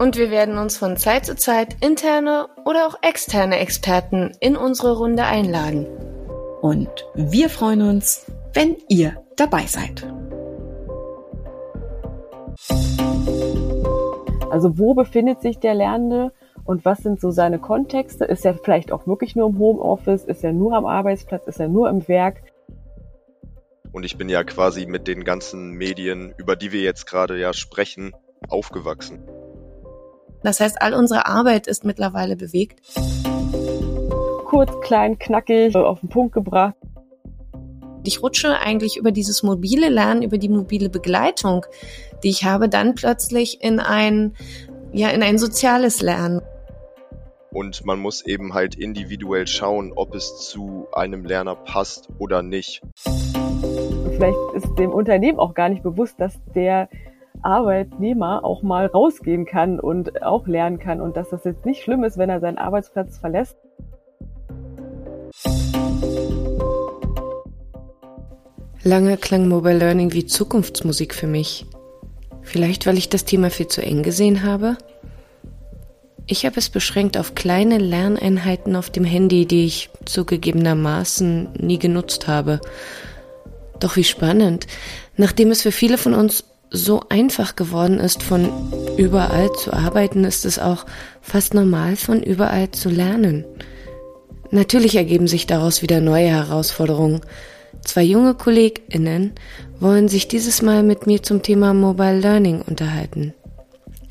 Und wir werden uns von Zeit zu Zeit interne oder auch externe Experten in unsere Runde einladen. Und wir freuen uns, wenn ihr dabei seid. Also wo befindet sich der Lernende? und was sind so seine Kontexte? Ist er vielleicht auch wirklich nur im Homeoffice? Ist er nur am Arbeitsplatz? Ist er nur im Werk? Und ich bin ja quasi mit den ganzen Medien, über die wir jetzt gerade ja sprechen, aufgewachsen. Das heißt, all unsere Arbeit ist mittlerweile bewegt. Kurz, klein, knackig, auf den Punkt gebracht. Ich rutsche eigentlich über dieses mobile Lernen, über die mobile Begleitung, die ich habe, dann plötzlich in ein, ja, in ein soziales Lernen. Und man muss eben halt individuell schauen, ob es zu einem Lerner passt oder nicht. Vielleicht ist dem Unternehmen auch gar nicht bewusst, dass der Arbeitnehmer auch mal rausgehen kann und auch lernen kann und dass das jetzt nicht schlimm ist, wenn er seinen Arbeitsplatz verlässt. Lange klang Mobile Learning wie Zukunftsmusik für mich. Vielleicht, weil ich das Thema viel zu eng gesehen habe? Ich habe es beschränkt auf kleine Lerneinheiten auf dem Handy, die ich zugegebenermaßen nie genutzt habe. Doch wie spannend, nachdem es für viele von uns so einfach geworden ist, von überall zu arbeiten, ist es auch fast normal, von überall zu lernen. Natürlich ergeben sich daraus wieder neue Herausforderungen. Zwei junge KollegInnen wollen sich dieses Mal mit mir zum Thema Mobile Learning unterhalten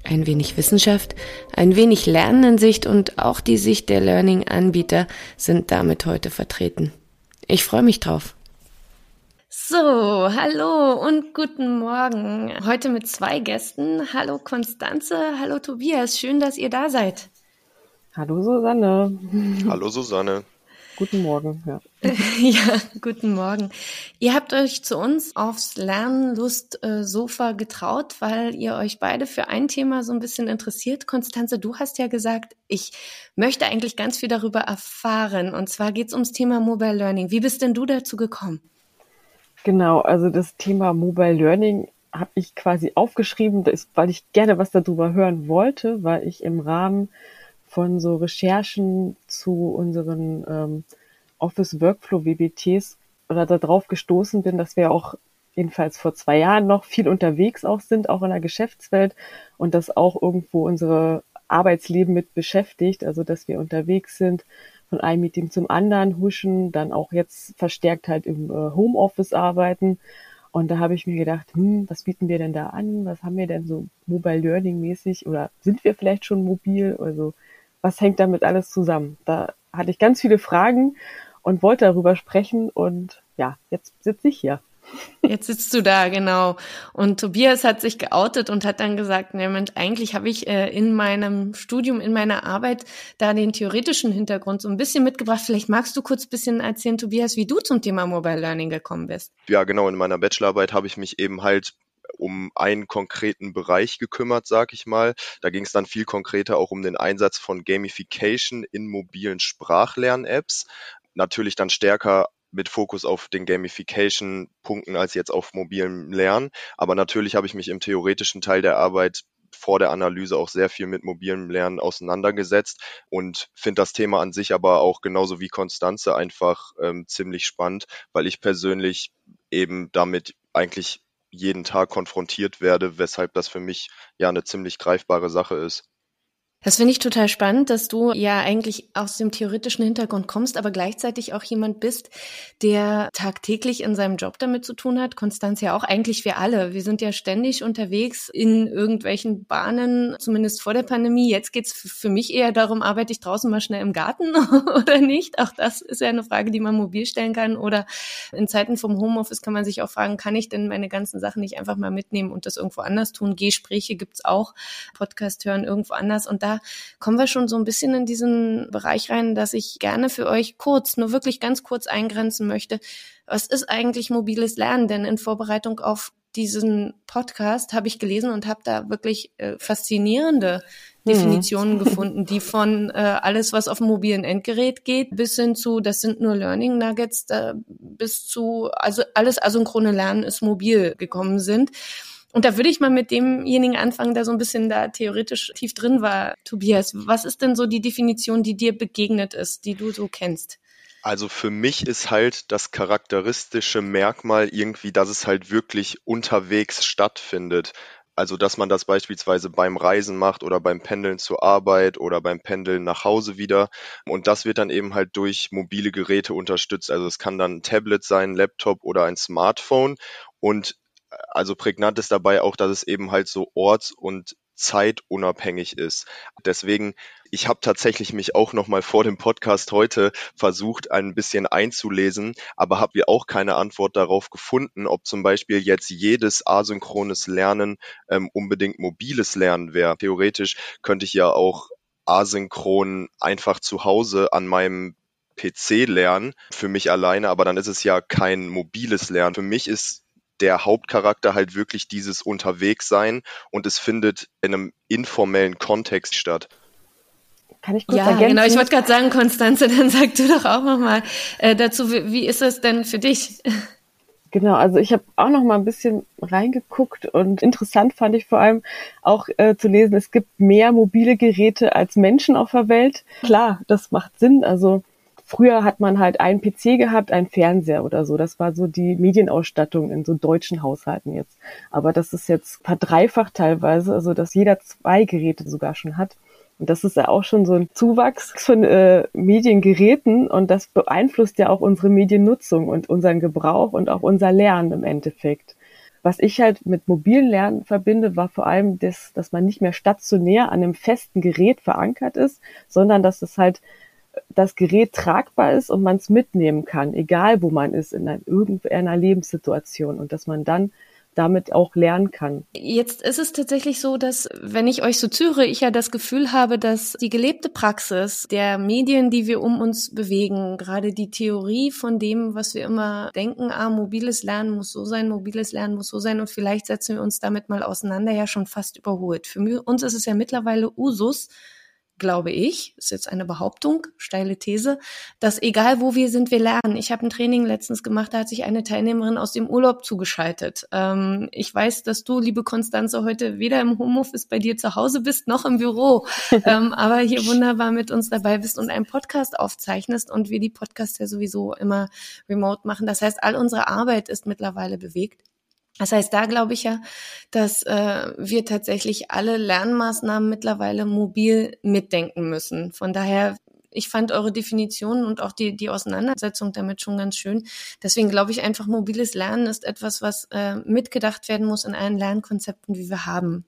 ein wenig Wissenschaft, ein wenig Lernensicht und auch die Sicht der Learning-Anbieter sind damit heute vertreten. Ich freue mich drauf. So, hallo und guten Morgen. Heute mit zwei Gästen. Hallo Konstanze, hallo Tobias. Schön, dass ihr da seid. Hallo Susanne. Hallo Susanne. Guten Morgen. Ja. ja, guten Morgen. Ihr habt euch zu uns aufs Lernlust-Sofa getraut, weil ihr euch beide für ein Thema so ein bisschen interessiert. Konstanze, du hast ja gesagt, ich möchte eigentlich ganz viel darüber erfahren. Und zwar geht es ums Thema Mobile Learning. Wie bist denn du dazu gekommen? Genau, also das Thema Mobile Learning habe ich quasi aufgeschrieben, weil ich gerne was darüber hören wollte, weil ich im Rahmen von so Recherchen zu unseren ähm, Office Workflow WBTs oder darauf gestoßen bin, dass wir auch jedenfalls vor zwei Jahren noch viel unterwegs auch sind, auch in der Geschäftswelt und das auch irgendwo unsere Arbeitsleben mit beschäftigt, also dass wir unterwegs sind, von einem Meeting zum anderen huschen, dann auch jetzt verstärkt halt im äh, Homeoffice arbeiten. Und da habe ich mir gedacht, hm, was bieten wir denn da an? Was haben wir denn so Mobile Learning mäßig? Oder sind wir vielleicht schon mobil? Also was hängt damit alles zusammen? Da hatte ich ganz viele Fragen und wollte darüber sprechen und ja, jetzt sitze ich hier. Jetzt sitzt du da, genau. Und Tobias hat sich geoutet und hat dann gesagt, ne Mensch, eigentlich habe ich äh, in meinem Studium, in meiner Arbeit da den theoretischen Hintergrund so ein bisschen mitgebracht. Vielleicht magst du kurz ein bisschen erzählen, Tobias, wie du zum Thema Mobile Learning gekommen bist. Ja, genau. In meiner Bachelorarbeit habe ich mich eben halt um einen konkreten Bereich gekümmert, sag ich mal. Da ging es dann viel konkreter auch um den Einsatz von Gamification in mobilen Sprachlern-Apps. Natürlich dann stärker mit Fokus auf den Gamification-Punkten als jetzt auf mobilem Lernen. Aber natürlich habe ich mich im theoretischen Teil der Arbeit vor der Analyse auch sehr viel mit mobilem Lernen auseinandergesetzt und finde das Thema an sich aber auch genauso wie Konstanze einfach ähm, ziemlich spannend, weil ich persönlich eben damit eigentlich jeden Tag konfrontiert werde, weshalb das für mich ja eine ziemlich greifbare Sache ist. Das finde ich total spannend, dass du ja eigentlich aus dem theoretischen Hintergrund kommst, aber gleichzeitig auch jemand bist, der tagtäglich in seinem Job damit zu tun hat. Konstanz ja auch, eigentlich wir alle. Wir sind ja ständig unterwegs in irgendwelchen Bahnen, zumindest vor der Pandemie. Jetzt geht's für mich eher darum, arbeite ich draußen mal schnell im Garten oder nicht? Auch das ist ja eine Frage, die man mobil stellen kann. Oder in Zeiten vom Homeoffice kann man sich auch fragen, kann ich denn meine ganzen Sachen nicht einfach mal mitnehmen und das irgendwo anders tun? Gespräche gibt's auch, Podcast hören irgendwo anders. Und da da kommen wir schon so ein bisschen in diesen Bereich rein, dass ich gerne für euch kurz, nur wirklich ganz kurz eingrenzen möchte. Was ist eigentlich mobiles Lernen? Denn in Vorbereitung auf diesen Podcast habe ich gelesen und habe da wirklich äh, faszinierende hm. Definitionen mhm. gefunden, die von äh, alles, was auf dem mobilen Endgerät geht, bis hin zu, das sind nur Learning Nuggets, da, bis zu, also alles asynchrone Lernen ist mobil gekommen sind. Und da würde ich mal mit demjenigen anfangen, der so ein bisschen da theoretisch tief drin war. Tobias, was ist denn so die Definition, die dir begegnet ist, die du so kennst? Also für mich ist halt das charakteristische Merkmal irgendwie, dass es halt wirklich unterwegs stattfindet. Also dass man das beispielsweise beim Reisen macht oder beim Pendeln zur Arbeit oder beim Pendeln nach Hause wieder. Und das wird dann eben halt durch mobile Geräte unterstützt. Also es kann dann ein Tablet sein, ein Laptop oder ein Smartphone. Und also prägnant ist dabei auch, dass es eben halt so orts- und zeitunabhängig ist. Deswegen, ich habe tatsächlich mich auch noch mal vor dem Podcast heute versucht, ein bisschen einzulesen, aber habe wir auch keine Antwort darauf gefunden, ob zum Beispiel jetzt jedes asynchrones Lernen ähm, unbedingt mobiles Lernen wäre. Theoretisch könnte ich ja auch asynchron einfach zu Hause an meinem PC lernen für mich alleine, aber dann ist es ja kein mobiles Lernen. Für mich ist der Hauptcharakter halt wirklich dieses Unterwegssein und es findet in einem informellen Kontext statt. Kann ich kurz ja, ergänzen? genau. Ich wollte gerade sagen, Konstanze, dann sag du doch auch nochmal äh, dazu, wie, wie ist das denn für dich? Genau, also ich habe auch noch mal ein bisschen reingeguckt und interessant fand ich vor allem auch äh, zu lesen, es gibt mehr mobile Geräte als Menschen auf der Welt. Klar, das macht Sinn. Also Früher hat man halt einen PC gehabt, einen Fernseher oder so. Das war so die Medienausstattung in so deutschen Haushalten jetzt. Aber das ist jetzt verdreifacht teilweise, also dass jeder zwei Geräte sogar schon hat. Und das ist ja auch schon so ein Zuwachs von äh, Mediengeräten und das beeinflusst ja auch unsere Mediennutzung und unseren Gebrauch und auch unser Lernen im Endeffekt. Was ich halt mit mobilen Lernen verbinde, war vor allem das, dass man nicht mehr stationär an einem festen Gerät verankert ist, sondern dass es halt das Gerät tragbar ist und man es mitnehmen kann, egal wo man ist in einer, irgendeiner Lebenssituation und dass man dann damit auch lernen kann. Jetzt ist es tatsächlich so, dass wenn ich euch so züre, ich ja das Gefühl habe, dass die gelebte Praxis der Medien, die wir um uns bewegen, gerade die Theorie von dem, was wir immer denken, ah, mobiles Lernen muss so sein, mobiles Lernen muss so sein und vielleicht setzen wir uns damit mal auseinander, ja schon fast überholt. Für uns ist es ja mittlerweile Usus, glaube ich, ist jetzt eine Behauptung, steile These, dass egal wo wir sind, wir lernen. Ich habe ein Training letztens gemacht, da hat sich eine Teilnehmerin aus dem Urlaub zugeschaltet. Ähm, ich weiß, dass du, liebe Konstanze, heute weder im Homeoffice bei dir zu Hause bist, noch im Büro, ähm, aber hier wunderbar mit uns dabei bist und einen Podcast aufzeichnest und wir die Podcasts ja sowieso immer remote machen. Das heißt, all unsere Arbeit ist mittlerweile bewegt. Das heißt, da glaube ich ja, dass äh, wir tatsächlich alle Lernmaßnahmen mittlerweile mobil mitdenken müssen. Von daher, ich fand eure Definition und auch die, die Auseinandersetzung damit schon ganz schön. Deswegen glaube ich einfach, mobiles Lernen ist etwas, was äh, mitgedacht werden muss in allen Lernkonzepten, wie wir haben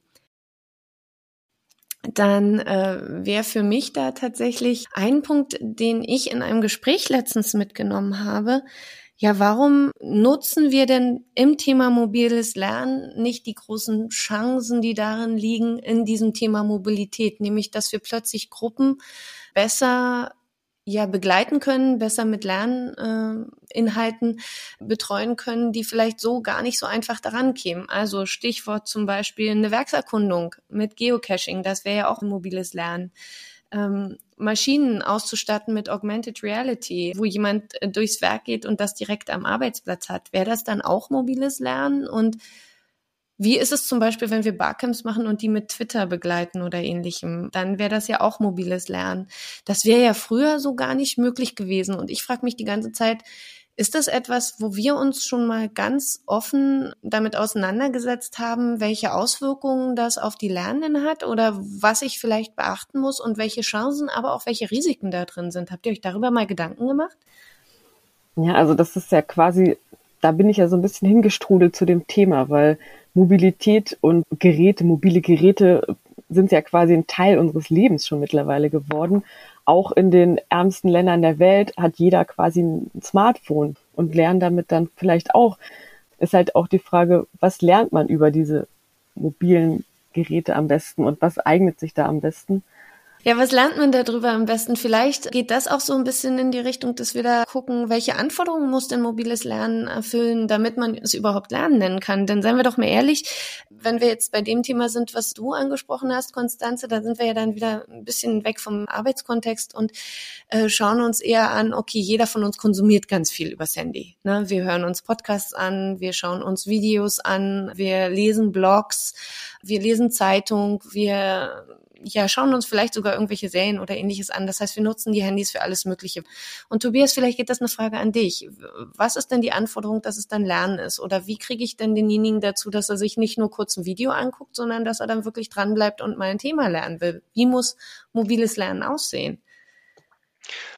dann äh, wäre für mich da tatsächlich ein Punkt, den ich in einem Gespräch letztens mitgenommen habe, ja, warum nutzen wir denn im Thema mobiles Lernen nicht die großen Chancen, die darin liegen, in diesem Thema Mobilität, nämlich dass wir plötzlich Gruppen besser ja begleiten können, besser mit Lerninhalten äh, betreuen können, die vielleicht so gar nicht so einfach daran kämen. Also Stichwort zum Beispiel eine Werkserkundung mit Geocaching, das wäre ja auch ein mobiles Lernen ähm, Maschinen auszustatten mit Augmented Reality, wo jemand äh, durchs Werk geht und das direkt am Arbeitsplatz hat. Wäre das dann auch mobiles Lernen? Und wie ist es zum Beispiel, wenn wir Barcamps machen und die mit Twitter begleiten oder ähnlichem? Dann wäre das ja auch mobiles Lernen. Das wäre ja früher so gar nicht möglich gewesen. Und ich frage mich die ganze Zeit, ist das etwas, wo wir uns schon mal ganz offen damit auseinandergesetzt haben, welche Auswirkungen das auf die Lernenden hat oder was ich vielleicht beachten muss und welche Chancen, aber auch welche Risiken da drin sind? Habt ihr euch darüber mal Gedanken gemacht? Ja, also das ist ja quasi, da bin ich ja so ein bisschen hingestrudelt zu dem Thema, weil Mobilität und Geräte, mobile Geräte sind ja quasi ein Teil unseres Lebens schon mittlerweile geworden auch in den ärmsten Ländern der Welt hat jeder quasi ein Smartphone und lernt damit dann vielleicht auch. Ist halt auch die Frage, was lernt man über diese mobilen Geräte am besten und was eignet sich da am besten? Ja, was lernt man darüber am besten? Vielleicht geht das auch so ein bisschen in die Richtung, dass wir da gucken, welche Anforderungen muss denn mobiles Lernen erfüllen, damit man es überhaupt Lernen nennen kann. Denn seien wir doch mal ehrlich, wenn wir jetzt bei dem Thema sind, was du angesprochen hast, Konstanze, da sind wir ja dann wieder ein bisschen weg vom Arbeitskontext und äh, schauen uns eher an, okay, jeder von uns konsumiert ganz viel übers Handy. Ne? Wir hören uns Podcasts an, wir schauen uns Videos an, wir lesen Blogs, wir lesen Zeitung, wir ja, schauen uns vielleicht sogar irgendwelche Serien oder ähnliches an. Das heißt, wir nutzen die Handys für alles Mögliche. Und Tobias, vielleicht geht das eine Frage an dich. Was ist denn die Anforderung, dass es dann Lernen ist? Oder wie kriege ich denn denjenigen dazu, dass er sich nicht nur kurz ein Video anguckt, sondern dass er dann wirklich dranbleibt und mal ein Thema lernen will? Wie muss mobiles Lernen aussehen?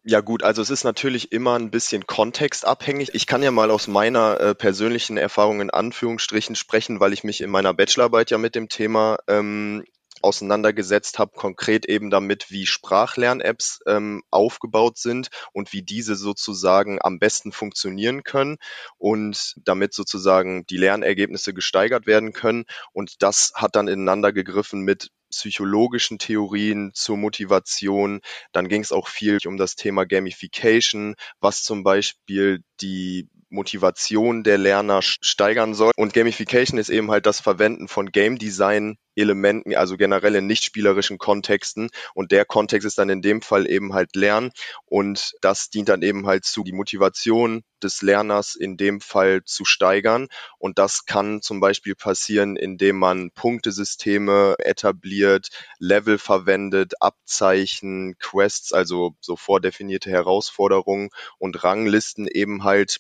Ja gut, also es ist natürlich immer ein bisschen kontextabhängig. Ich kann ja mal aus meiner äh, persönlichen Erfahrung in Anführungsstrichen sprechen, weil ich mich in meiner Bachelorarbeit ja mit dem Thema ähm, auseinandergesetzt habe, konkret eben damit, wie Sprachlern-Apps ähm, aufgebaut sind und wie diese sozusagen am besten funktionieren können und damit sozusagen die Lernergebnisse gesteigert werden können. Und das hat dann ineinander gegriffen mit psychologischen Theorien zur Motivation. Dann ging es auch viel um das Thema Gamification, was zum Beispiel die Motivation der Lerner steigern soll. Und Gamification ist eben halt das Verwenden von Game Design Elementen, also generell in nicht spielerischen Kontexten. Und der Kontext ist dann in dem Fall eben halt Lernen. Und das dient dann eben halt zu, die Motivation des Lerners in dem Fall zu steigern. Und das kann zum Beispiel passieren, indem man Punktesysteme etabliert, Level verwendet, Abzeichen, Quests, also so vordefinierte Herausforderungen und Ranglisten eben halt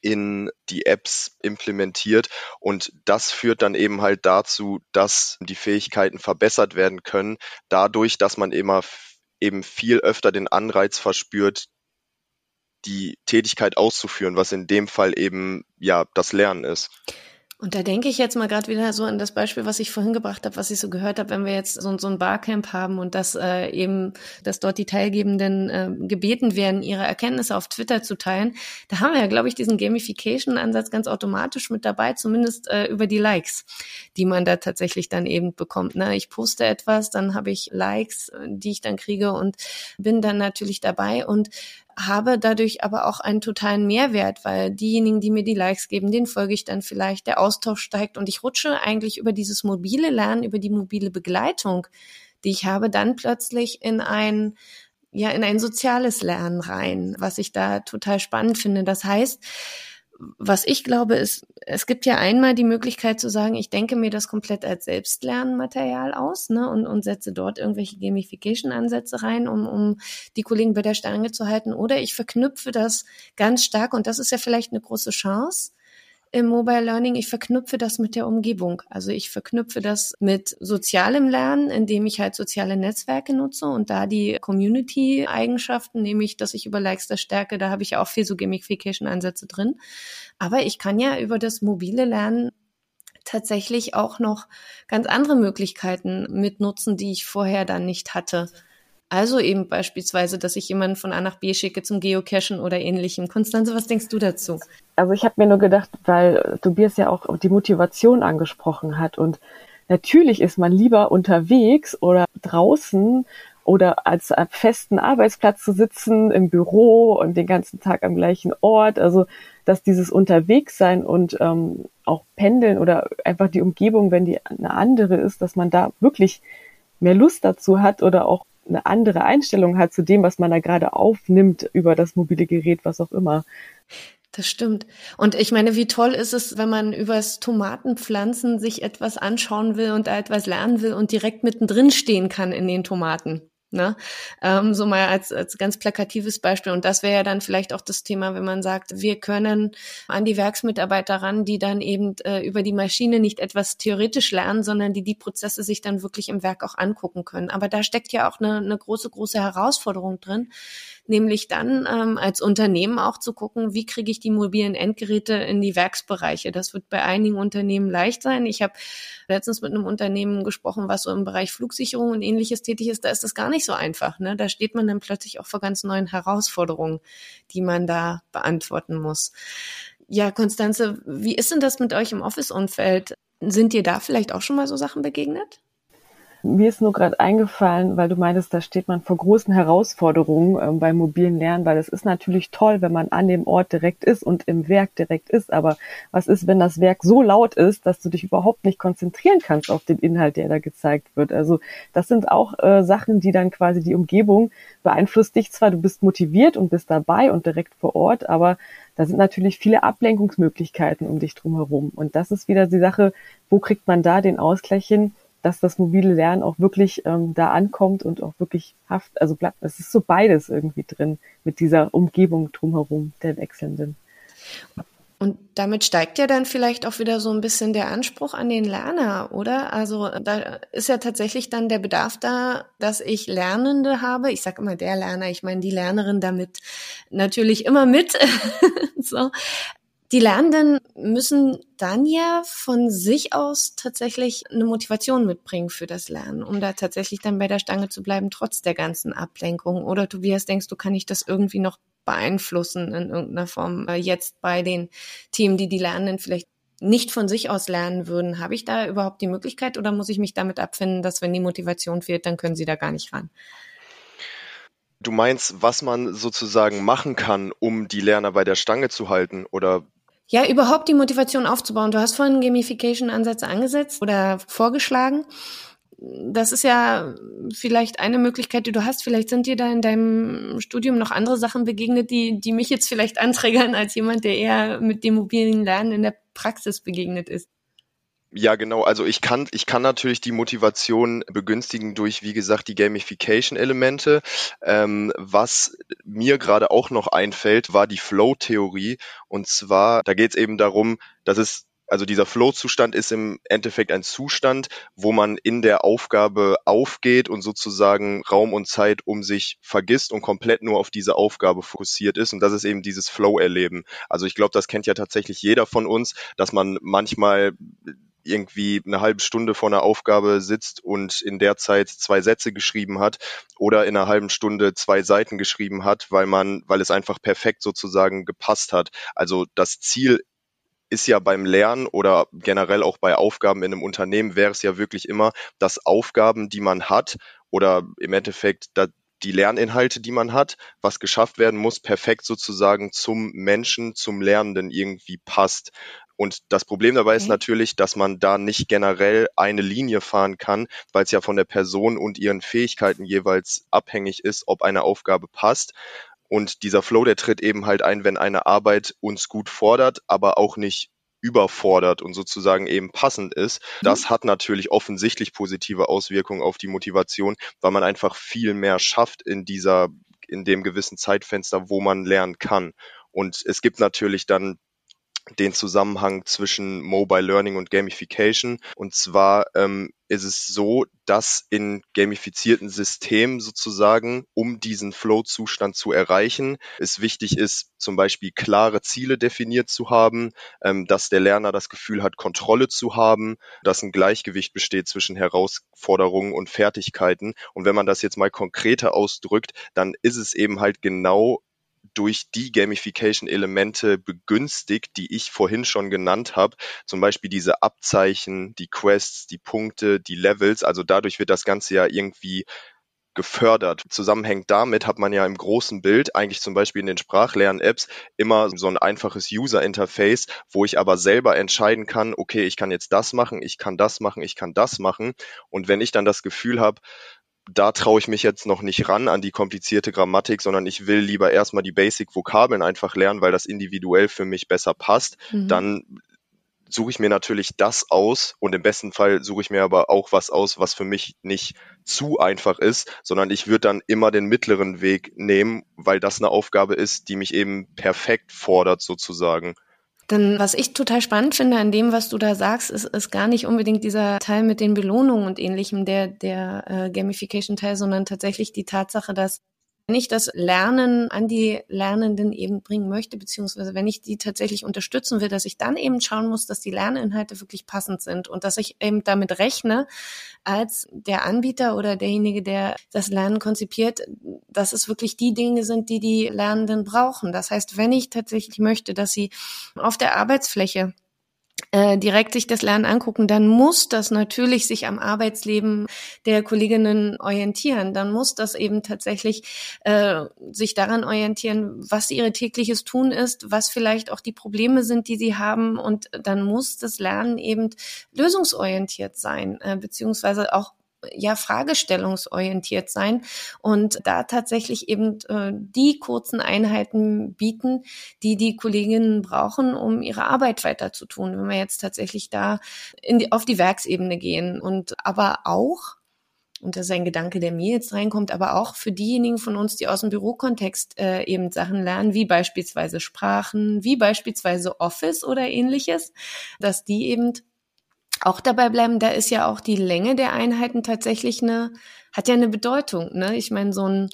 in die Apps implementiert und das führt dann eben halt dazu, dass die Fähigkeiten verbessert werden können, dadurch, dass man immer eben viel öfter den Anreiz verspürt, die Tätigkeit auszuführen, was in dem Fall eben ja das Lernen ist. Und da denke ich jetzt mal gerade wieder so an das Beispiel, was ich vorhin gebracht habe, was ich so gehört habe, wenn wir jetzt so, so ein Barcamp haben und dass äh, eben, dass dort die Teilgebenden äh, gebeten werden, ihre Erkenntnisse auf Twitter zu teilen. Da haben wir ja, glaube ich, diesen Gamification-Ansatz ganz automatisch mit dabei, zumindest äh, über die Likes, die man da tatsächlich dann eben bekommt. Ne? Ich poste etwas, dann habe ich Likes, äh, die ich dann kriege und bin dann natürlich dabei und habe dadurch aber auch einen totalen Mehrwert, weil diejenigen, die mir die Likes geben, den folge ich dann vielleicht, der Austausch steigt und ich rutsche eigentlich über dieses mobile Lernen, über die mobile Begleitung, die ich habe, dann plötzlich in ein ja in ein soziales Lernen rein, was ich da total spannend finde. Das heißt, was ich glaube, ist, es gibt ja einmal die Möglichkeit zu sagen, ich denke mir das komplett als Selbstlernmaterial aus ne, und, und setze dort irgendwelche Gamification-Ansätze rein, um, um die Kollegen bei der Stange zu halten. Oder ich verknüpfe das ganz stark, und das ist ja vielleicht eine große Chance, im Mobile Learning, ich verknüpfe das mit der Umgebung. Also ich verknüpfe das mit sozialem Lernen, indem ich halt soziale Netzwerke nutze und da die Community-Eigenschaften, nämlich, dass ich über Likes das stärke, da habe ich ja auch viel so Gamification-Ansätze drin. Aber ich kann ja über das mobile Lernen tatsächlich auch noch ganz andere Möglichkeiten mitnutzen, die ich vorher dann nicht hatte. Also eben beispielsweise, dass ich jemanden von A nach B schicke zum Geocachen oder ähnlichem. Konstanze, was denkst du dazu? Also ich habe mir nur gedacht, weil Tobias ja auch die Motivation angesprochen hat und natürlich ist man lieber unterwegs oder draußen oder als festen Arbeitsplatz zu sitzen im Büro und den ganzen Tag am gleichen Ort. Also dass dieses Unterwegssein und ähm, auch Pendeln oder einfach die Umgebung, wenn die eine andere ist, dass man da wirklich mehr Lust dazu hat oder auch eine andere Einstellung hat zu dem, was man da gerade aufnimmt über das mobile Gerät, was auch immer. Das stimmt. Und ich meine, wie toll ist es, wenn man übers Tomatenpflanzen sich etwas anschauen will und da etwas lernen will und direkt mittendrin stehen kann in den Tomaten. Ne? Ähm, so mal als, als ganz plakatives Beispiel. Und das wäre ja dann vielleicht auch das Thema, wenn man sagt, wir können an die Werksmitarbeiter ran, die dann eben äh, über die Maschine nicht etwas theoretisch lernen, sondern die die Prozesse sich dann wirklich im Werk auch angucken können. Aber da steckt ja auch eine, eine große, große Herausforderung drin, nämlich dann ähm, als Unternehmen auch zu gucken, wie kriege ich die mobilen Endgeräte in die Werksbereiche. Das wird bei einigen Unternehmen leicht sein. Ich habe letztens mit einem Unternehmen gesprochen, was so im Bereich Flugsicherung und ähnliches tätig ist. Da ist das gar nicht so einfach. Ne? Da steht man dann plötzlich auch vor ganz neuen Herausforderungen, die man da beantworten muss. Ja, Konstanze, wie ist denn das mit euch im Office-Umfeld? Sind dir da vielleicht auch schon mal so Sachen begegnet? Mir ist nur gerade eingefallen, weil du meintest, da steht man vor großen Herausforderungen ähm, beim mobilen Lernen, weil es ist natürlich toll, wenn man an dem Ort direkt ist und im Werk direkt ist. Aber was ist, wenn das Werk so laut ist, dass du dich überhaupt nicht konzentrieren kannst auf den Inhalt, der da gezeigt wird? Also das sind auch äh, Sachen, die dann quasi die Umgebung beeinflusst dich zwar, du bist motiviert und bist dabei und direkt vor Ort, aber da sind natürlich viele Ablenkungsmöglichkeiten um dich drumherum. Und das ist wieder die Sache, wo kriegt man da den Ausgleich hin? Dass das mobile Lernen auch wirklich ähm, da ankommt und auch wirklich haft, also es ist so beides irgendwie drin mit dieser Umgebung drumherum der Wechselnden. Und damit steigt ja dann vielleicht auch wieder so ein bisschen der Anspruch an den Lerner, oder? Also da ist ja tatsächlich dann der Bedarf da, dass ich Lernende habe. Ich sage immer der Lerner, ich meine die Lernerin damit natürlich immer mit. so, die Lernenden müssen dann ja von sich aus tatsächlich eine Motivation mitbringen für das Lernen, um da tatsächlich dann bei der Stange zu bleiben, trotz der ganzen Ablenkung. Oder Tobias, denkst du, kann ich das irgendwie noch beeinflussen in irgendeiner Form? Äh, jetzt bei den Themen, die die Lernenden vielleicht nicht von sich aus lernen würden, habe ich da überhaupt die Möglichkeit oder muss ich mich damit abfinden, dass wenn die Motivation fehlt, dann können sie da gar nicht ran? Du meinst, was man sozusagen machen kann, um die Lerner bei der Stange zu halten oder ja, überhaupt die Motivation aufzubauen. Du hast vorhin Gamification-Ansätze angesetzt oder vorgeschlagen. Das ist ja vielleicht eine Möglichkeit, die du hast. Vielleicht sind dir da in deinem Studium noch andere Sachen begegnet, die, die mich jetzt vielleicht anträgern als jemand, der eher mit dem mobilen Lernen in der Praxis begegnet ist. Ja, genau. Also ich kann, ich kann natürlich die Motivation begünstigen durch, wie gesagt, die Gamification-Elemente. Ähm, was mir gerade auch noch einfällt, war die Flow-Theorie. Und zwar, da geht es eben darum, dass es also dieser Flow-Zustand ist im Endeffekt ein Zustand, wo man in der Aufgabe aufgeht und sozusagen Raum und Zeit um sich vergisst und komplett nur auf diese Aufgabe fokussiert ist. Und das ist eben dieses Flow-Erleben. Also ich glaube, das kennt ja tatsächlich jeder von uns, dass man manchmal irgendwie eine halbe Stunde vor einer Aufgabe sitzt und in der Zeit zwei Sätze geschrieben hat oder in einer halben Stunde zwei Seiten geschrieben hat, weil man, weil es einfach perfekt sozusagen gepasst hat. Also das Ziel ist ja beim Lernen oder generell auch bei Aufgaben in einem Unternehmen wäre es ja wirklich immer, dass Aufgaben, die man hat oder im Endeffekt die Lerninhalte, die man hat, was geschafft werden muss, perfekt sozusagen zum Menschen, zum Lernenden irgendwie passt. Und das Problem dabei ist natürlich, dass man da nicht generell eine Linie fahren kann, weil es ja von der Person und ihren Fähigkeiten jeweils abhängig ist, ob eine Aufgabe passt. Und dieser Flow, der tritt eben halt ein, wenn eine Arbeit uns gut fordert, aber auch nicht überfordert und sozusagen eben passend ist. Mhm. Das hat natürlich offensichtlich positive Auswirkungen auf die Motivation, weil man einfach viel mehr schafft in dieser, in dem gewissen Zeitfenster, wo man lernen kann. Und es gibt natürlich dann den Zusammenhang zwischen Mobile Learning und Gamification. Und zwar ähm, ist es so, dass in gamifizierten Systemen sozusagen, um diesen Flow-Zustand zu erreichen, es wichtig ist, zum Beispiel klare Ziele definiert zu haben, ähm, dass der Lerner das Gefühl hat, Kontrolle zu haben, dass ein Gleichgewicht besteht zwischen Herausforderungen und Fertigkeiten. Und wenn man das jetzt mal konkreter ausdrückt, dann ist es eben halt genau durch die Gamification-Elemente begünstigt, die ich vorhin schon genannt habe. Zum Beispiel diese Abzeichen, die Quests, die Punkte, die Levels. Also dadurch wird das Ganze ja irgendwie gefördert. Zusammenhängt damit hat man ja im großen Bild, eigentlich zum Beispiel in den Sprachlern-Apps, immer so ein einfaches User-Interface, wo ich aber selber entscheiden kann, okay, ich kann jetzt das machen, ich kann das machen, ich kann das machen. Und wenn ich dann das Gefühl habe, da traue ich mich jetzt noch nicht ran an die komplizierte Grammatik, sondern ich will lieber erstmal die Basic-Vokabeln einfach lernen, weil das individuell für mich besser passt. Mhm. Dann suche ich mir natürlich das aus und im besten Fall suche ich mir aber auch was aus, was für mich nicht zu einfach ist, sondern ich würde dann immer den mittleren Weg nehmen, weil das eine Aufgabe ist, die mich eben perfekt fordert sozusagen. Denn was ich total spannend finde an dem, was du da sagst, ist, ist gar nicht unbedingt dieser Teil mit den Belohnungen und ähnlichem, der, der äh, Gamification-Teil, sondern tatsächlich die Tatsache, dass wenn ich das Lernen an die Lernenden eben bringen möchte, beziehungsweise wenn ich die tatsächlich unterstützen will, dass ich dann eben schauen muss, dass die Lerninhalte wirklich passend sind und dass ich eben damit rechne, als der Anbieter oder derjenige, der das Lernen konzipiert, dass es wirklich die Dinge sind, die die Lernenden brauchen. Das heißt, wenn ich tatsächlich möchte, dass sie auf der Arbeitsfläche äh, direkt sich das Lernen angucken, dann muss das natürlich sich am Arbeitsleben der Kolleginnen orientieren. Dann muss das eben tatsächlich äh, sich daran orientieren, was ihre tägliches Tun ist, was vielleicht auch die Probleme sind, die sie haben. Und dann muss das Lernen eben lösungsorientiert sein, äh, beziehungsweise auch ja fragestellungsorientiert sein und da tatsächlich eben äh, die kurzen Einheiten bieten, die die Kolleginnen brauchen, um ihre Arbeit weiter zu tun. Wenn wir jetzt tatsächlich da in die, auf die Werksebene gehen und aber auch und das ist ein Gedanke, der mir jetzt reinkommt, aber auch für diejenigen von uns, die aus dem Bürokontext äh, eben Sachen lernen, wie beispielsweise Sprachen, wie beispielsweise Office oder ähnliches, dass die eben auch dabei bleiben, da ist ja auch die Länge der Einheiten tatsächlich eine, hat ja eine Bedeutung. Ne? Ich meine, so ein,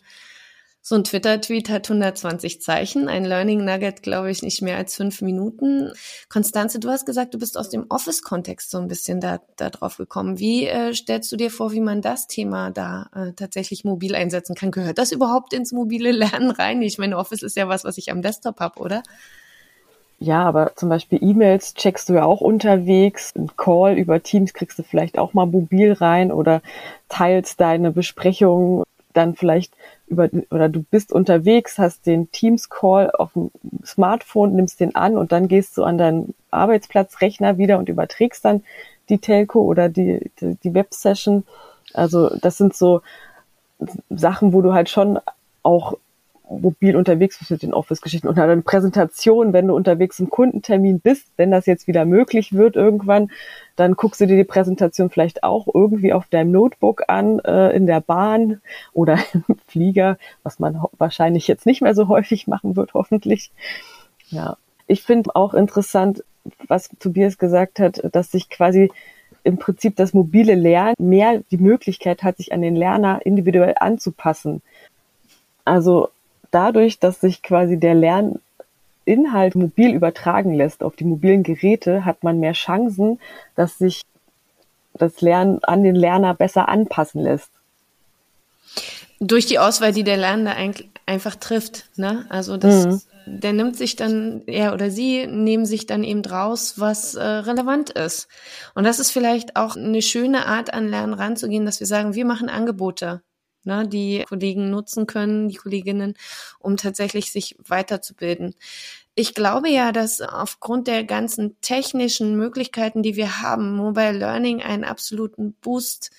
so ein Twitter-Tweet hat 120 Zeichen, ein Learning Nugget, glaube ich, nicht mehr als fünf Minuten. Konstanze, du hast gesagt, du bist aus dem Office-Kontext so ein bisschen da, da drauf gekommen. Wie äh, stellst du dir vor, wie man das Thema da äh, tatsächlich mobil einsetzen kann? Gehört das überhaupt ins mobile Lernen rein? Ich meine, Office ist ja was, was ich am Desktop habe, oder? Ja, aber zum Beispiel E-Mails checkst du ja auch unterwegs. Ein Call über Teams kriegst du vielleicht auch mal mobil rein oder teilst deine Besprechung dann vielleicht über, oder du bist unterwegs, hast den Teams-Call auf dem Smartphone, nimmst den an und dann gehst du an deinen Arbeitsplatzrechner wieder und überträgst dann die Telco oder die, die, die Web-Session. Also das sind so Sachen, wo du halt schon auch mobil unterwegs bist mit den Office-Geschichten und eine Präsentation, wenn du unterwegs im Kundentermin bist, wenn das jetzt wieder möglich wird irgendwann, dann guckst du dir die Präsentation vielleicht auch irgendwie auf deinem Notebook an, äh, in der Bahn oder im Flieger, was man wahrscheinlich jetzt nicht mehr so häufig machen wird, hoffentlich. Ja. Ich finde auch interessant, was Tobias gesagt hat, dass sich quasi im Prinzip das mobile Lernen mehr die Möglichkeit hat, sich an den Lerner individuell anzupassen. Also dadurch, dass sich quasi der Lerninhalt mobil übertragen lässt auf die mobilen Geräte, hat man mehr Chancen, dass sich das Lernen an den Lerner besser anpassen lässt. Durch die Auswahl, die der Lernende einfach trifft, ne? Also das, mhm. der nimmt sich dann, er oder sie nehmen sich dann eben draus, was äh, relevant ist. Und das ist vielleicht auch eine schöne Art an Lernen ranzugehen, dass wir sagen, wir machen Angebote ne, die Kollegen nutzen können, die Kolleginnen, um tatsächlich sich weiterzubilden. Ich glaube ja, dass aufgrund der ganzen technischen Möglichkeiten, die wir haben, Mobile Learning einen absoluten Boost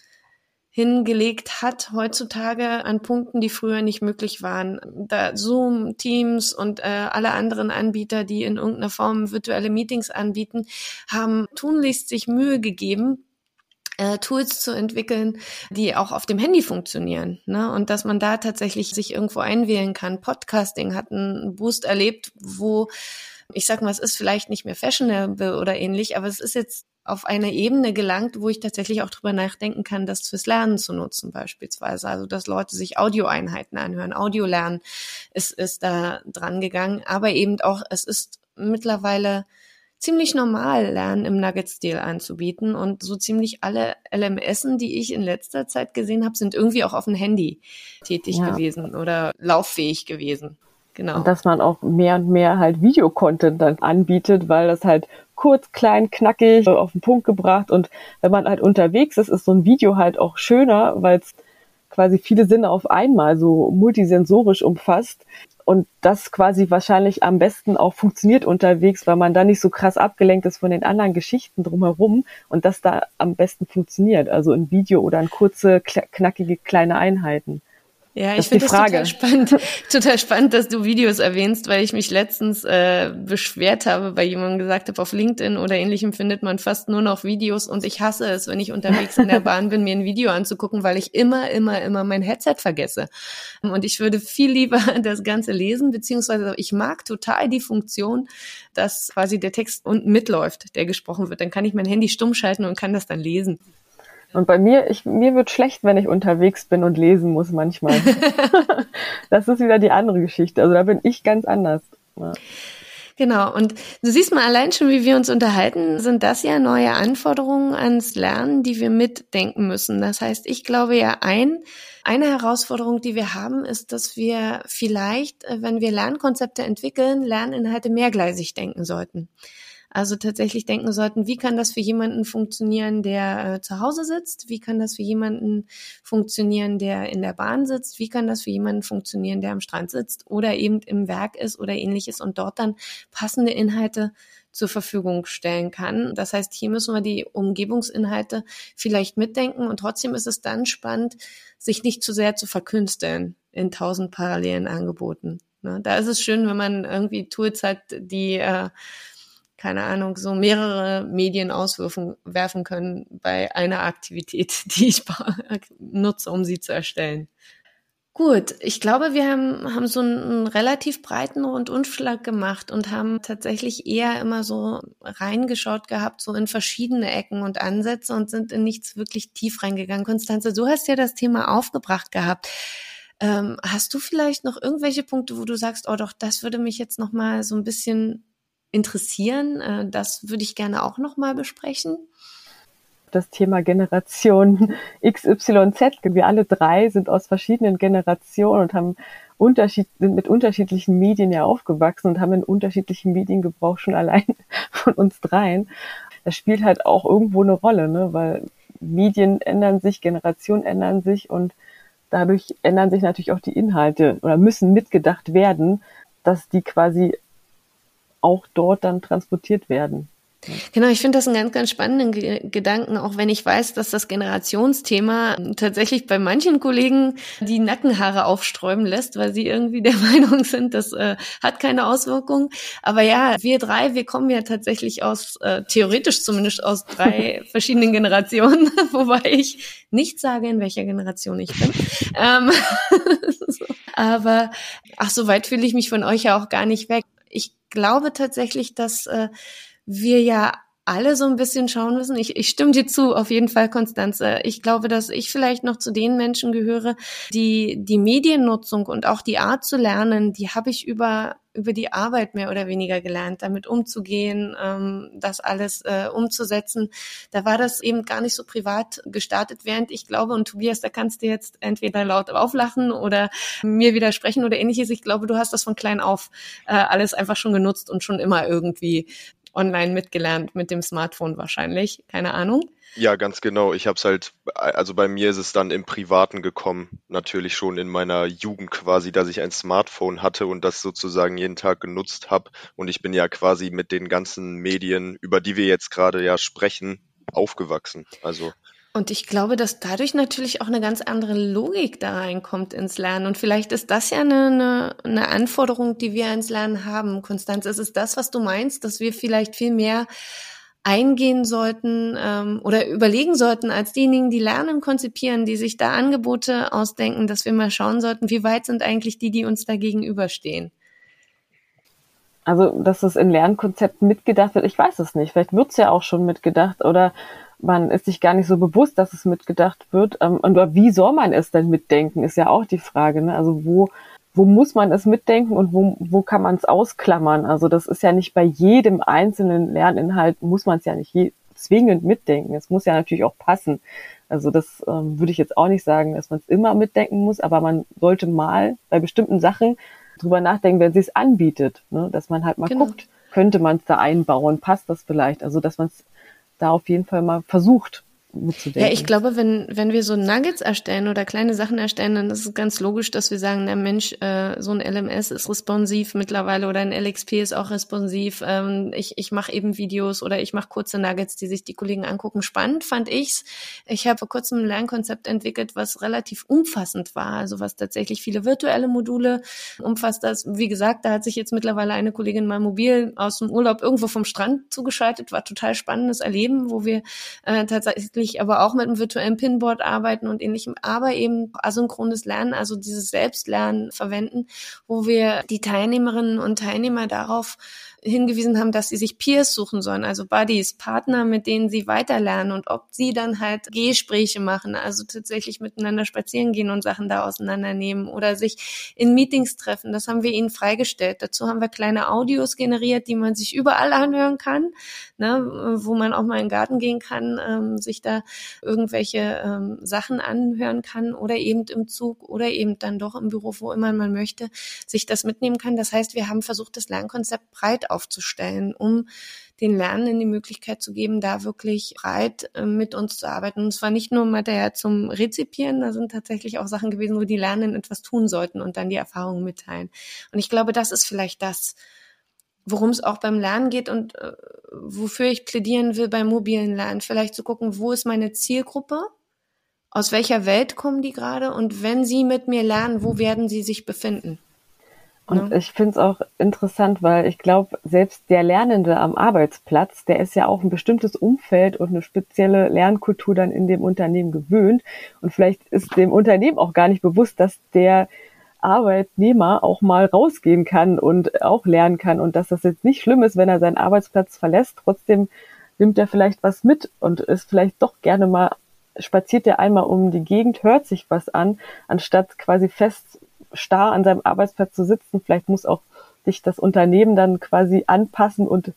hingelegt hat heutzutage an Punkten, die früher nicht möglich waren. Da Zoom, Teams und äh, alle anderen Anbieter, die in irgendeiner Form virtuelle Meetings anbieten, haben tunlichst sich Mühe gegeben, äh, Tools zu entwickeln, die auch auf dem Handy funktionieren. Ne? Und dass man da tatsächlich sich irgendwo einwählen kann. Podcasting hat einen Boost erlebt, wo ich sag mal, es ist vielleicht nicht mehr fashionable oder ähnlich, aber es ist jetzt auf eine Ebene gelangt, wo ich tatsächlich auch drüber nachdenken kann, das fürs Lernen zu nutzen beispielsweise. Also dass Leute sich Audioeinheiten anhören. Audiolernen ist, ist da dran gegangen, aber eben auch, es ist mittlerweile ziemlich normal, Lernen im Nugget-Stil anzubieten. Und so ziemlich alle LMSen, die ich in letzter Zeit gesehen habe, sind irgendwie auch auf dem Handy tätig ja. gewesen oder lauffähig gewesen. Genau. Und dass man auch mehr und mehr halt Videocontent dann anbietet, weil das halt kurz, klein, knackig auf den Punkt gebracht und wenn man halt unterwegs ist, ist so ein Video halt auch schöner, weil es quasi viele Sinne auf einmal so multisensorisch umfasst und das quasi wahrscheinlich am besten auch funktioniert unterwegs, weil man da nicht so krass abgelenkt ist von den anderen Geschichten drumherum und das da am besten funktioniert, also ein Video oder ein kurze, knackige kleine Einheiten. Ja, ich finde das total spannend, total spannend, dass du Videos erwähnst, weil ich mich letztens äh, beschwert habe, bei jemandem gesagt habe, auf LinkedIn oder ähnlichem findet man fast nur noch Videos und ich hasse es, wenn ich unterwegs in der Bahn bin, mir ein Video anzugucken, weil ich immer, immer, immer mein Headset vergesse. Und ich würde viel lieber das Ganze lesen, beziehungsweise ich mag total die Funktion, dass quasi der Text unten mitläuft, der gesprochen wird. Dann kann ich mein Handy stumm schalten und kann das dann lesen. Und bei mir, ich, mir wird schlecht, wenn ich unterwegs bin und lesen muss manchmal. das ist wieder die andere Geschichte. Also da bin ich ganz anders. Ja. Genau. Und du siehst mal allein schon, wie wir uns unterhalten, sind das ja neue Anforderungen ans Lernen, die wir mitdenken müssen. Das heißt, ich glaube ja ein, eine Herausforderung, die wir haben, ist, dass wir vielleicht, äh, wenn wir Lernkonzepte entwickeln, Lerninhalte mehrgleisig denken sollten. Also tatsächlich denken sollten, wie kann das für jemanden funktionieren, der äh, zu Hause sitzt? Wie kann das für jemanden funktionieren, der in der Bahn sitzt? Wie kann das für jemanden funktionieren, der am Strand sitzt oder eben im Werk ist oder ähnliches und dort dann passende Inhalte zur Verfügung stellen kann. Das heißt, hier müssen wir die Umgebungsinhalte vielleicht mitdenken und trotzdem ist es dann spannend, sich nicht zu sehr zu verkünsteln in tausend parallelen Angeboten. Ne? Da ist es schön, wenn man irgendwie Tools hat, die äh, keine Ahnung, so mehrere Medien auswerfen werfen können bei einer Aktivität, die ich nutze, um sie zu erstellen. Gut, ich glaube, wir haben, haben so einen, relativ breiten Rundumschlag gemacht und haben tatsächlich eher immer so reingeschaut gehabt, so in verschiedene Ecken und Ansätze und sind in nichts wirklich tief reingegangen. Konstanze, du hast ja das Thema aufgebracht gehabt. Ähm, hast du vielleicht noch irgendwelche Punkte, wo du sagst, oh doch, das würde mich jetzt noch mal so ein bisschen interessieren? Äh, das würde ich gerne auch noch mal besprechen das Thema Generation XYZ. Wir alle drei sind aus verschiedenen Generationen und haben Unterschied, sind mit unterschiedlichen Medien ja aufgewachsen und haben einen unterschiedlichen Mediengebrauch schon allein von uns dreien. Das spielt halt auch irgendwo eine Rolle, ne? weil Medien ändern sich, Generationen ändern sich und dadurch ändern sich natürlich auch die Inhalte oder müssen mitgedacht werden, dass die quasi auch dort dann transportiert werden. Genau, ich finde das einen ganz, ganz spannenden Ge Gedanken, auch wenn ich weiß, dass das Generationsthema tatsächlich bei manchen Kollegen die Nackenhaare aufsträuben lässt, weil sie irgendwie der Meinung sind, das äh, hat keine Auswirkung. Aber ja, wir drei, wir kommen ja tatsächlich aus, äh, theoretisch zumindest aus drei verschiedenen Generationen, wobei ich nicht sage, in welcher Generation ich bin. Ähm, so. Aber ach, so weit fühle ich mich von euch ja auch gar nicht weg. Ich glaube tatsächlich, dass äh, wir ja alle so ein bisschen schauen müssen. Ich, ich stimme dir zu, auf jeden Fall, Konstanze. Ich glaube, dass ich vielleicht noch zu den Menschen gehöre, die die Mediennutzung und auch die Art zu lernen, die habe ich über über die Arbeit mehr oder weniger gelernt, damit umzugehen, ähm, das alles äh, umzusetzen. Da war das eben gar nicht so privat gestartet, während ich glaube, und Tobias, da kannst du jetzt entweder laut auflachen oder mir widersprechen oder ähnliches. Ich glaube, du hast das von klein auf äh, alles einfach schon genutzt und schon immer irgendwie online mitgelernt mit dem Smartphone wahrscheinlich. Keine Ahnung. Ja, ganz genau. Ich habe es halt, also bei mir ist es dann im Privaten gekommen, natürlich schon in meiner Jugend quasi, dass ich ein Smartphone hatte und das sozusagen jeden Tag genutzt habe. Und ich bin ja quasi mit den ganzen Medien, über die wir jetzt gerade ja sprechen, aufgewachsen. Also und ich glaube, dass dadurch natürlich auch eine ganz andere Logik da reinkommt ins Lernen. Und vielleicht ist das ja eine, eine, eine Anforderung, die wir ins Lernen haben. Konstanz, ist es das, was du meinst, dass wir vielleicht viel mehr eingehen sollten ähm, oder überlegen sollten als diejenigen, die Lernen konzipieren, die sich da Angebote ausdenken, dass wir mal schauen sollten, wie weit sind eigentlich die, die uns da gegenüberstehen? Also, dass es in Lernkonzepten mitgedacht wird, ich weiß es nicht. Vielleicht wird es ja auch schon mitgedacht oder man ist sich gar nicht so bewusst, dass es mitgedacht wird. Ähm, und wie soll man es denn mitdenken, ist ja auch die Frage. Ne? Also wo, wo muss man es mitdenken und wo, wo kann man es ausklammern? Also das ist ja nicht bei jedem einzelnen Lerninhalt, muss man es ja nicht je, zwingend mitdenken. Es muss ja natürlich auch passen. Also das ähm, würde ich jetzt auch nicht sagen, dass man es immer mitdenken muss, aber man sollte mal bei bestimmten Sachen drüber nachdenken, wenn sie es anbietet, ne? dass man halt mal genau. guckt, könnte man es da einbauen, passt das vielleicht? Also dass man es da auf jeden Fall mal versucht mitzudenken. Ja, ich glaube, wenn, wenn wir so Nuggets erstellen oder kleine Sachen erstellen, dann ist es ganz logisch, dass wir sagen, der Mensch, äh, so ein LMS ist responsiv mittlerweile oder ein LXP ist auch responsiv. Ähm, ich ich mache eben Videos oder ich mache kurze Nuggets, die sich die Kollegen angucken. Spannend fand ich's. Ich habe vor kurzem ein Lernkonzept entwickelt, was relativ umfassend war, also was tatsächlich viele virtuelle Module umfasst. Das, wie gesagt, da hat sich jetzt mittlerweile eine Kollegin mal mobil aus dem Urlaub irgendwo vom Strand zugeschaltet, war total spannendes Erleben, wo wir äh, tatsächlich wirklich aber auch mit einem virtuellen Pinboard arbeiten und ähnlichem, aber eben asynchrones Lernen, also dieses Selbstlernen verwenden, wo wir die Teilnehmerinnen und Teilnehmer darauf hingewiesen haben, dass sie sich Peers suchen sollen, also Buddies, Partner, mit denen sie weiterlernen und ob sie dann halt Gespräche machen, also tatsächlich miteinander spazieren gehen und Sachen da auseinandernehmen oder sich in Meetings treffen. Das haben wir ihnen freigestellt. Dazu haben wir kleine Audios generiert, die man sich überall anhören kann, ne, wo man auch mal in den Garten gehen kann, ähm, sich da irgendwelche ähm, Sachen anhören kann oder eben im Zug oder eben dann doch im Büro, wo immer man möchte, sich das mitnehmen kann. Das heißt, wir haben versucht, das Lernkonzept breit aufzustellen, um den Lernenden die Möglichkeit zu geben, da wirklich breit äh, mit uns zu arbeiten. Und zwar nicht nur Material zum Rezipieren, da sind tatsächlich auch Sachen gewesen, wo die Lernenden etwas tun sollten und dann die Erfahrungen mitteilen. Und ich glaube, das ist vielleicht das, worum es auch beim Lernen geht und äh, wofür ich plädieren will beim mobilen Lernen. Vielleicht zu gucken, wo ist meine Zielgruppe? Aus welcher Welt kommen die gerade? Und wenn sie mit mir lernen, wo werden sie sich befinden? Und ja. ich finde es auch interessant, weil ich glaube, selbst der Lernende am Arbeitsplatz, der ist ja auch ein bestimmtes Umfeld und eine spezielle Lernkultur dann in dem Unternehmen gewöhnt. Und vielleicht ist dem Unternehmen auch gar nicht bewusst, dass der Arbeitnehmer auch mal rausgehen kann und auch lernen kann und dass das jetzt nicht schlimm ist, wenn er seinen Arbeitsplatz verlässt. Trotzdem nimmt er vielleicht was mit und ist vielleicht doch gerne mal, spaziert er einmal um die Gegend, hört sich was an, anstatt quasi fest starr an seinem Arbeitsplatz zu sitzen. Vielleicht muss auch sich das Unternehmen dann quasi anpassen und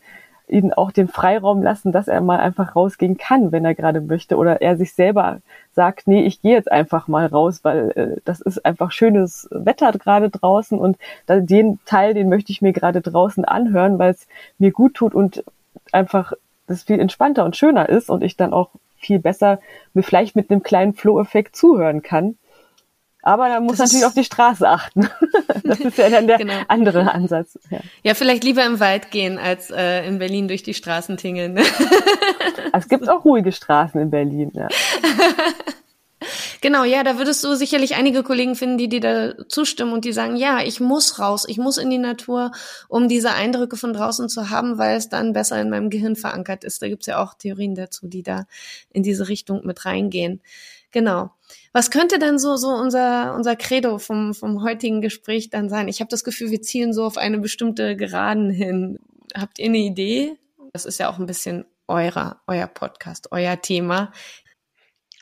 ihn auch den Freiraum lassen, dass er mal einfach rausgehen kann, wenn er gerade möchte, oder er sich selber sagt, nee, ich gehe jetzt einfach mal raus, weil äh, das ist einfach schönes Wetter gerade draußen und den Teil, den möchte ich mir gerade draußen anhören, weil es mir gut tut und einfach das viel entspannter und schöner ist und ich dann auch viel besser mir vielleicht mit einem kleinen Flow-Effekt zuhören kann. Aber da muss das natürlich auf die Straße achten. das ist ja dann der genau. andere Ansatz. Ja. ja. vielleicht lieber im Wald gehen, als äh, in Berlin durch die Straßen tingeln. es gibt auch ruhige Straßen in Berlin, ja. Genau, ja, da würdest du sicherlich einige Kollegen finden, die dir da zustimmen und die sagen, ja, ich muss raus, ich muss in die Natur, um diese Eindrücke von draußen zu haben, weil es dann besser in meinem Gehirn verankert ist. Da gibt's ja auch Theorien dazu, die da in diese Richtung mit reingehen. Genau. Was könnte denn so so unser unser Credo vom vom heutigen Gespräch dann sein? Ich habe das Gefühl, wir zielen so auf eine bestimmte Geraden hin. Habt ihr eine Idee? Das ist ja auch ein bisschen eurer euer Podcast, euer Thema.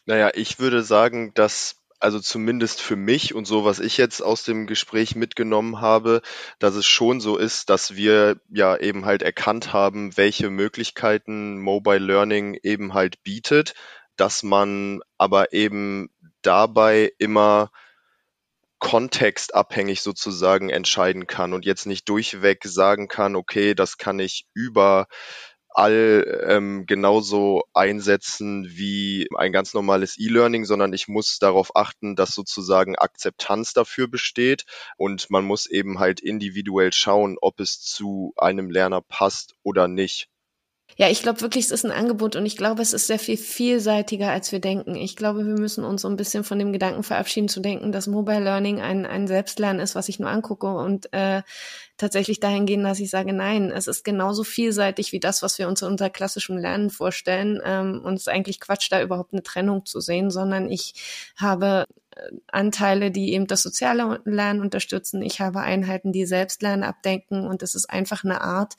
Naja, ich würde sagen, dass also zumindest für mich und so, was ich jetzt aus dem Gespräch mitgenommen habe, dass es schon so ist, dass wir ja eben halt erkannt haben, welche Möglichkeiten Mobile Learning eben halt bietet dass man aber eben dabei immer kontextabhängig sozusagen entscheiden kann und jetzt nicht durchweg sagen kann, okay, das kann ich überall ähm, genauso einsetzen wie ein ganz normales E-Learning, sondern ich muss darauf achten, dass sozusagen Akzeptanz dafür besteht und man muss eben halt individuell schauen, ob es zu einem Lerner passt oder nicht. Ja, ich glaube wirklich, es ist ein Angebot und ich glaube, es ist sehr viel vielseitiger, als wir denken. Ich glaube, wir müssen uns so ein bisschen von dem Gedanken verabschieden, zu denken, dass Mobile Learning ein, ein Selbstlernen ist, was ich nur angucke und äh, tatsächlich dahin gehen, dass ich sage, nein, es ist genauso vielseitig wie das, was wir uns unter klassischem Lernen vorstellen. Ähm, und es ist eigentlich Quatsch, da überhaupt eine Trennung zu sehen, sondern ich habe äh, Anteile, die eben das soziale Lernen unterstützen. Ich habe Einheiten, die Selbstlernen abdenken und es ist einfach eine Art,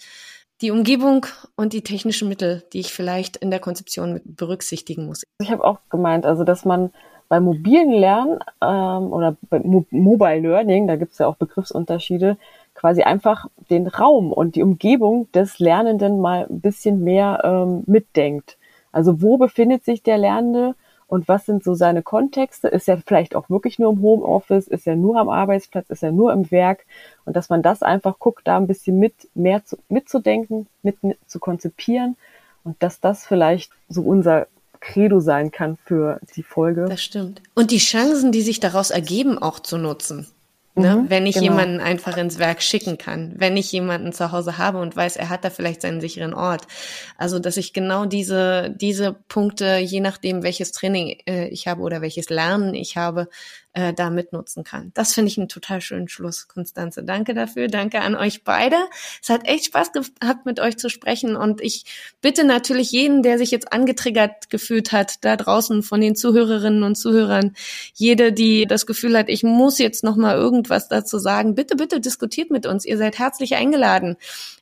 die Umgebung und die technischen Mittel, die ich vielleicht in der Konzeption berücksichtigen muss. Ich habe auch gemeint, also dass man beim mobilen Lernen ähm, oder bei Mo Mobile Learning, da gibt es ja auch Begriffsunterschiede, quasi einfach den Raum und die Umgebung des Lernenden mal ein bisschen mehr ähm, mitdenkt. Also wo befindet sich der Lernende und was sind so seine Kontexte? Ist er vielleicht auch wirklich nur im Homeoffice? Ist er nur am Arbeitsplatz? Ist er nur im Werk? Und dass man das einfach guckt, da ein bisschen mit mehr zu, mitzudenken, mit, mit zu konzipieren und dass das vielleicht so unser Credo sein kann für die Folge. Das stimmt. Und die Chancen, die sich daraus ergeben, auch zu nutzen. Ne? Mhm, wenn ich genau. jemanden einfach ins Werk schicken kann, wenn ich jemanden zu Hause habe und weiß, er hat da vielleicht seinen sicheren Ort. Also, dass ich genau diese, diese Punkte, je nachdem, welches Training äh, ich habe oder welches Lernen ich habe, äh, da mitnutzen kann. Das finde ich einen total schönen Schluss, Konstanze. Danke dafür. Danke an euch beide. Es hat echt Spaß gehabt, mit euch zu sprechen. Und ich bitte natürlich jeden, der sich jetzt angetriggert gefühlt hat, da draußen von den Zuhörerinnen und Zuhörern, jede, die das Gefühl hat, ich muss jetzt noch mal irgendwas dazu sagen, bitte, bitte diskutiert mit uns. Ihr seid herzlich eingeladen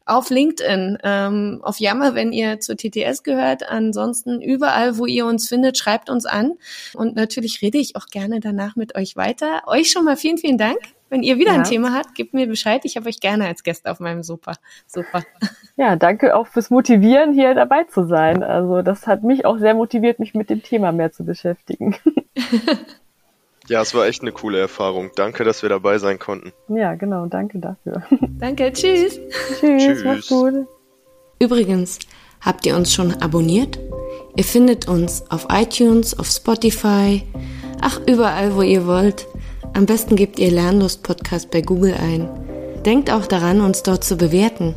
auf LinkedIn, ähm, auf Yammer, wenn ihr zur TTS gehört. Ansonsten überall, wo ihr uns findet, schreibt uns an. Und natürlich rede ich auch gerne danach mit euch weiter. Euch schon mal vielen, vielen Dank. Wenn ihr wieder ja. ein Thema habt, gebt mir Bescheid. Ich habe euch gerne als Gäste auf meinem Sofa. Super. Ja, danke auch fürs Motivieren, hier dabei zu sein. Also das hat mich auch sehr motiviert, mich mit dem Thema mehr zu beschäftigen. Ja, es war echt eine coole Erfahrung. Danke, dass wir dabei sein konnten. Ja, genau, danke dafür. Danke, tschüss. Tschüss, Tschüss. mach's gut. Übrigens, habt ihr uns schon abonniert? Ihr findet uns auf iTunes, auf Spotify, ach überall, wo ihr wollt. Am besten gebt ihr Lernlust Podcast bei Google ein. Denkt auch daran, uns dort zu bewerten.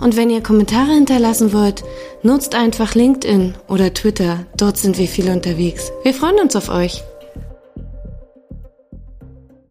Und wenn ihr Kommentare hinterlassen wollt, nutzt einfach LinkedIn oder Twitter. Dort sind wir viel unterwegs. Wir freuen uns auf euch.